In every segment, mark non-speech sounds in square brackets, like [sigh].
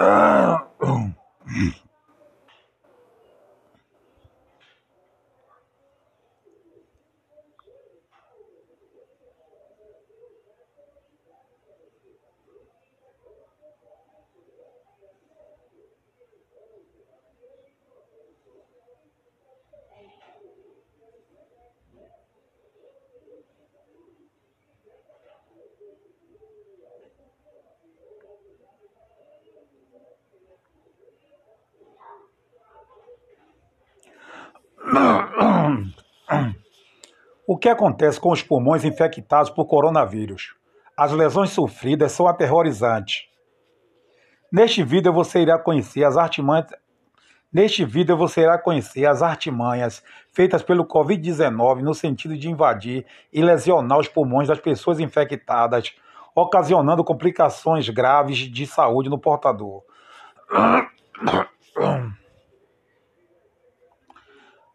Ah! O que acontece com os pulmões infectados por coronavírus? As lesões sofridas são aterrorizantes. Neste vídeo você irá conhecer as artimanhas Neste vídeo você irá conhecer as artimanhas feitas pelo COVID-19 no sentido de invadir e lesionar os pulmões das pessoas infectadas, ocasionando complicações graves de saúde no portador.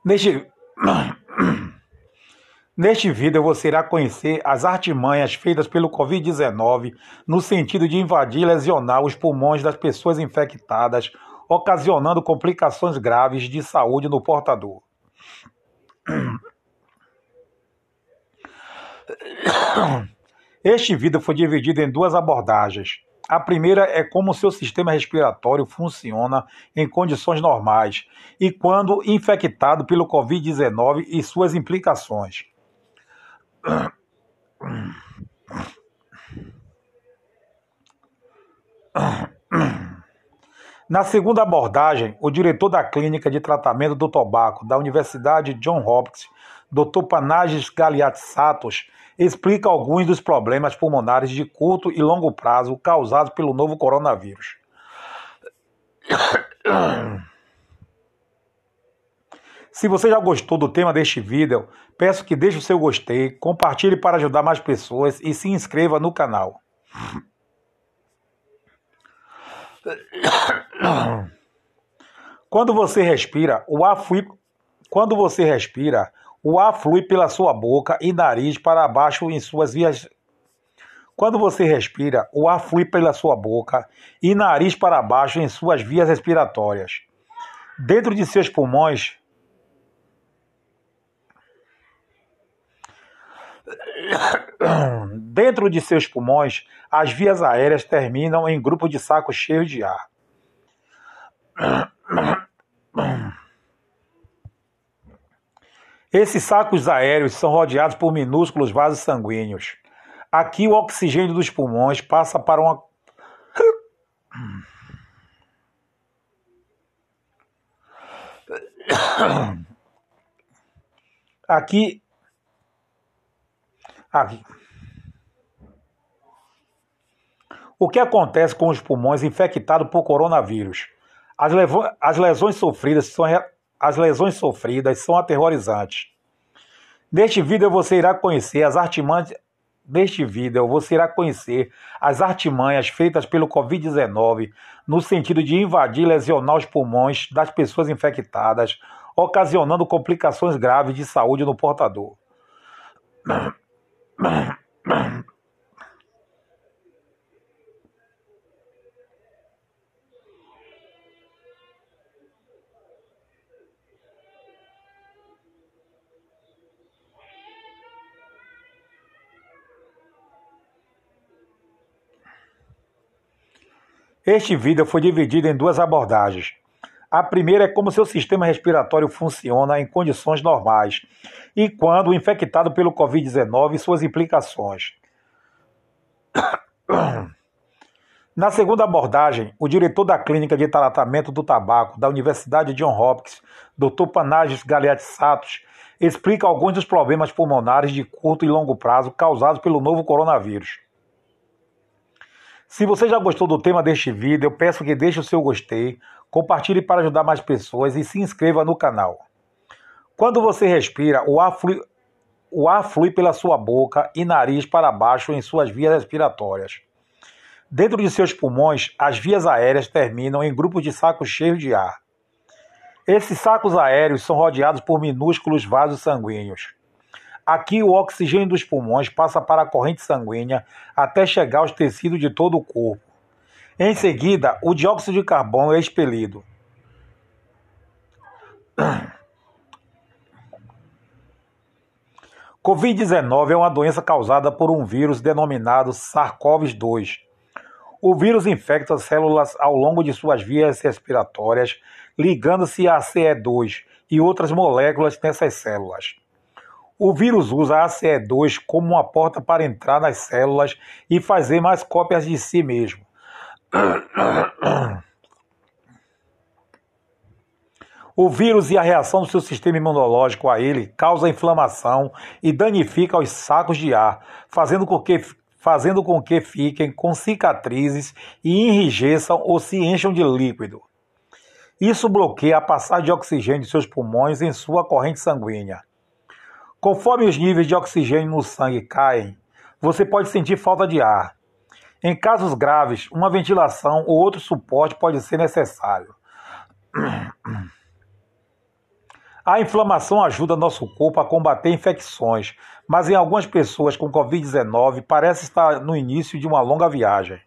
Neste [coughs] Neste vídeo você irá conhecer as artimanhas feitas pelo Covid-19 no sentido de invadir e lesionar os pulmões das pessoas infectadas, ocasionando complicações graves de saúde no portador. [coughs] Este vídeo foi dividido em duas abordagens. A primeira é como seu sistema respiratório funciona em condições normais e quando infectado pelo Covid-19 e suas implicações. Na segunda abordagem, o diretor da Clínica de Tratamento do Tobaco da Universidade John Hopkins, Dr. Panagis Galiatssatos, explica alguns dos problemas pulmonares de curto e longo prazo causados pelo novo coronavírus. [coughs] Se você já gostou do tema deste vídeo, peço que deixe o seu gostei, compartilhe para ajudar mais pessoas e se inscreva no canal. [coughs] Quando você respira, o ar flui, quando você respira, o ar flui pela sua boca e nariz para baixo em suas vias quando você respira, o ar flui pela sua boca e nariz para baixo em suas vias respiratórias. Dentro de seus pulmões, [coughs] Dentro de seus pulmões, as vias aéreas terminam em grupo de sacos cheios de ar. [coughs] Esses sacos aéreos são rodeados por minúsculos vasos sanguíneos. Aqui o oxigênio dos pulmões passa para uma [coughs] Aqui Aqui. O que acontece com os pulmões infectados por coronavírus? As, as, lesões sofridas são, as lesões sofridas são aterrorizantes. Neste vídeo você irá conhecer as artimanhas. Neste vídeo você irá conhecer as artimanhas feitas pelo Covid-19 no sentido de invadir e lesionar os pulmões das pessoas infectadas, ocasionando complicações graves de saúde no portador. Este vídeo foi dividido em duas abordagens. A primeira é como seu sistema respiratório funciona em condições normais e quando infectado pelo Covid-19 e suas implicações. [coughs] Na segunda abordagem, o diretor da Clínica de Tratamento do Tabaco da Universidade John Hopkins, Dr. Panagis Galeazzi explica alguns dos problemas pulmonares de curto e longo prazo causados pelo novo coronavírus. Se você já gostou do tema deste vídeo, eu peço que deixe o seu gostei, compartilhe para ajudar mais pessoas e se inscreva no canal. Quando você respira, o ar flui, o ar flui pela sua boca e nariz para baixo em suas vias respiratórias. Dentro de seus pulmões, as vias aéreas terminam em grupos de sacos cheios de ar. Esses sacos aéreos são rodeados por minúsculos vasos sanguíneos. Aqui, o oxigênio dos pulmões passa para a corrente sanguínea até chegar aos tecidos de todo o corpo. Em seguida, o dióxido de carbono é expelido. Covid-19 é uma doença causada por um vírus denominado SARS-CoV-2. O vírus infecta as células ao longo de suas vias respiratórias, ligando-se a ACE2 e outras moléculas nessas células. O vírus usa a ACE2 como uma porta para entrar nas células e fazer mais cópias de si mesmo. [coughs] O vírus e a reação do seu sistema imunológico a ele causa inflamação e danifica os sacos de ar, fazendo com que, fazendo com que fiquem com cicatrizes e enrijeçam ou se encham de líquido. Isso bloqueia a passagem de oxigênio de seus pulmões em sua corrente sanguínea. Conforme os níveis de oxigênio no sangue caem, você pode sentir falta de ar. Em casos graves, uma ventilação ou outro suporte pode ser necessário. [clears throat] A inflamação ajuda nosso corpo a combater infecções, mas em algumas pessoas com Covid-19 parece estar no início de uma longa viagem.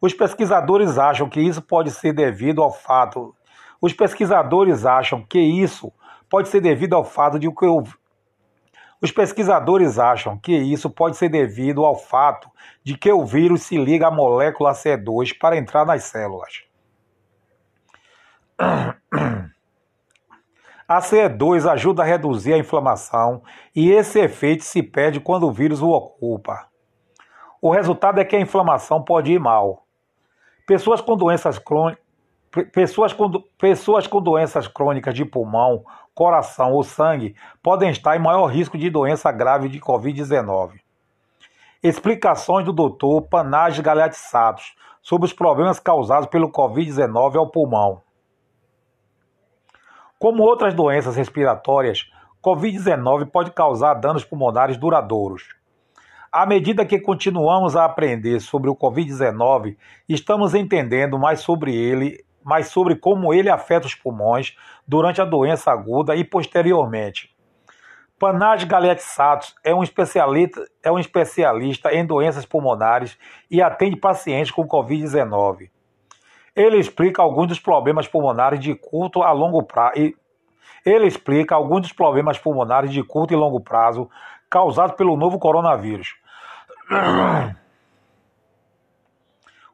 Os pesquisadores acham que isso pode ser devido ao fato. Os pesquisadores acham que isso pode ser devido ao fato de que o os pesquisadores acham que isso pode ser devido ao fato de que o vírus se liga à molécula C2 para entrar nas células. [clears throat] A CE2 ajuda a reduzir a inflamação e esse efeito se perde quando o vírus o ocupa. O resultado é que a inflamação pode ir mal. Pessoas com doenças crônicas, pessoas com, pessoas com doenças crônicas de pulmão, coração ou sangue podem estar em maior risco de doença grave de Covid-19. Explicações do Dr. Panage Galeatsatos sobre os problemas causados pelo Covid-19 ao pulmão. Como outras doenças respiratórias, Covid-19 pode causar danos pulmonares duradouros. À medida que continuamos a aprender sobre o Covid-19, estamos entendendo mais sobre ele, mais sobre como ele afeta os pulmões durante a doença aguda e posteriormente. Panage Galeatsatos é um especialista, é um especialista em doenças pulmonares e atende pacientes com Covid-19. Ele explica alguns dos problemas pulmonares de curto a longo prazo. Ele explica alguns dos problemas pulmonares de curto e longo prazo causados pelo novo coronavírus.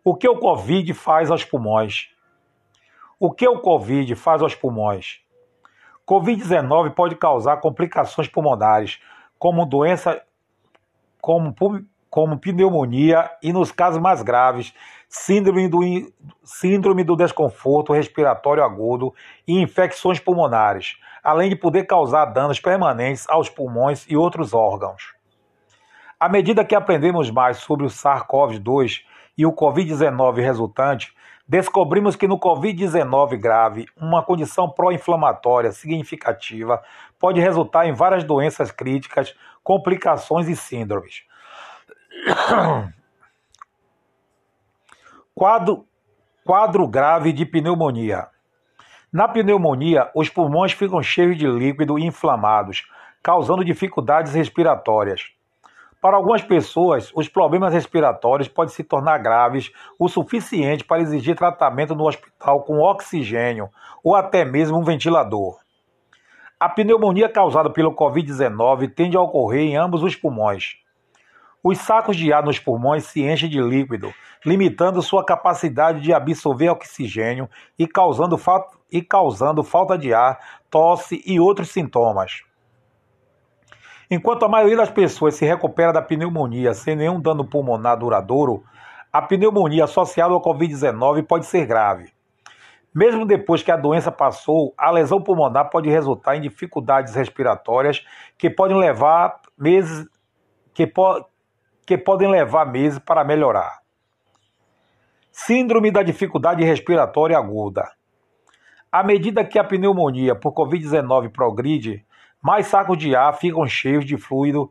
O que o Covid faz aos pulmões? O que o Covid faz aos pulmões? Covid-19 pode causar complicações pulmonares, como doença, como como pneumonia e, nos casos mais graves, síndrome do, síndrome do desconforto respiratório agudo e infecções pulmonares, além de poder causar danos permanentes aos pulmões e outros órgãos. À medida que aprendemos mais sobre o SARS-CoV-2 e o Covid-19 resultante, descobrimos que no Covid-19 grave, uma condição pró-inflamatória significativa pode resultar em várias doenças críticas, complicações e síndromes. [coughs] Quadro, quadro grave de pneumonia. Na pneumonia, os pulmões ficam cheios de líquido e inflamados, causando dificuldades respiratórias. Para algumas pessoas, os problemas respiratórios podem se tornar graves o suficiente para exigir tratamento no hospital com oxigênio ou até mesmo um ventilador. A pneumonia causada pelo Covid-19 tende a ocorrer em ambos os pulmões. Os sacos de ar nos pulmões se enchem de líquido, limitando sua capacidade de absorver oxigênio e causando, e causando falta de ar, tosse e outros sintomas. Enquanto a maioria das pessoas se recupera da pneumonia sem nenhum dano pulmonar duradouro, a pneumonia associada ao Covid-19 pode ser grave. Mesmo depois que a doença passou, a lesão pulmonar pode resultar em dificuldades respiratórias que podem levar meses, que, po que podem levar meses para melhorar. Síndrome da dificuldade respiratória aguda. À medida que a pneumonia por Covid-19 progride, mais sacos de ar ficam cheios de fluido,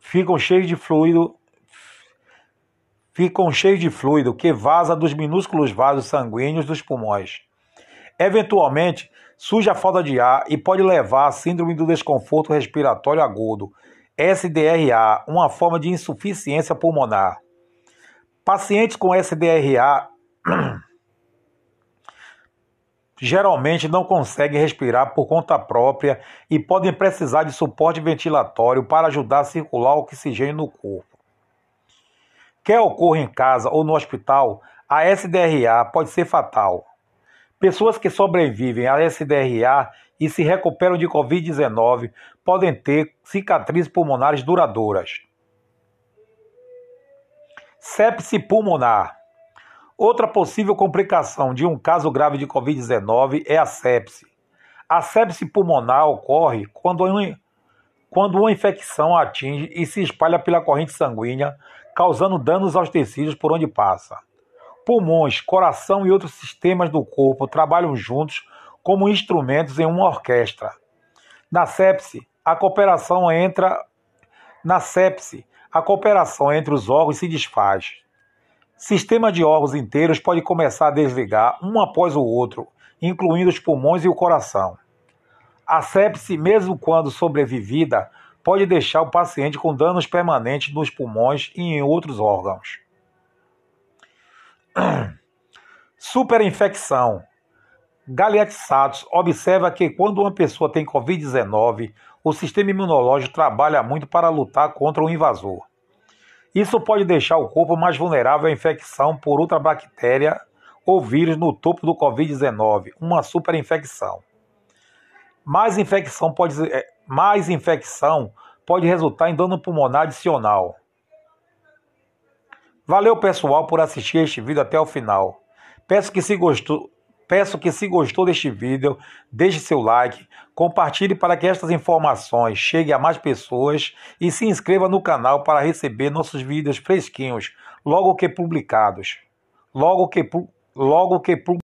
ficam cheios de fluido, ficam cheios de fluido que vaza dos minúsculos vasos sanguíneos dos pulmões. Eventualmente, surge a falta de ar e pode levar à síndrome do desconforto respiratório agudo, SDRA, uma forma de insuficiência pulmonar. Pacientes com SDRA [clears throat] geralmente não conseguem respirar por conta própria e podem precisar de suporte ventilatório para ajudar a circular o oxigênio no corpo. Quer ocorra em casa ou no hospital, a SDRA pode ser fatal. Pessoas que sobrevivem à SDRA e se recuperam de Covid-19 podem ter cicatrizes pulmonares duradouras. Sepse pulmonar. Outra possível complicação de um caso grave de Covid-19 é a sepse. A sepse pulmonar ocorre quando quando uma infecção atinge e se espalha pela corrente sanguínea, causando danos aos tecidos por onde passa. Pulmões, coração e outros sistemas do corpo trabalham juntos como instrumentos em uma orquestra. Na sepse, a cooperação entra na sepse, a cooperação entre os órgãos se desfaz. Sistema de órgãos inteiros pode começar a desligar um após o outro, incluindo os pulmões e o coração. A sepse, mesmo quando sobrevivida, pode deixar o paciente com danos permanentes nos pulmões e em outros órgãos. [clears throat] Superinfecção. Galeazzi observa que quando uma pessoa tem Covid-19, o sistema imunológico trabalha muito para lutar contra o invasor. Isso pode deixar o corpo mais vulnerável à infecção por outra bactéria ou vírus no topo do Covid-19, uma superinfecção. Mais infecção pode, é, mais infecção pode resultar em dano pulmonar adicional. Valeu, pessoal, por assistir este vídeo até o final. Peço que se gostou, Peço que se gostou deste vídeo, deixe seu like, compartilhe para que estas informações cheguem a mais pessoas e se inscreva no canal para receber nossos vídeos fresquinhos logo que publicados. Logo que logo que publicados.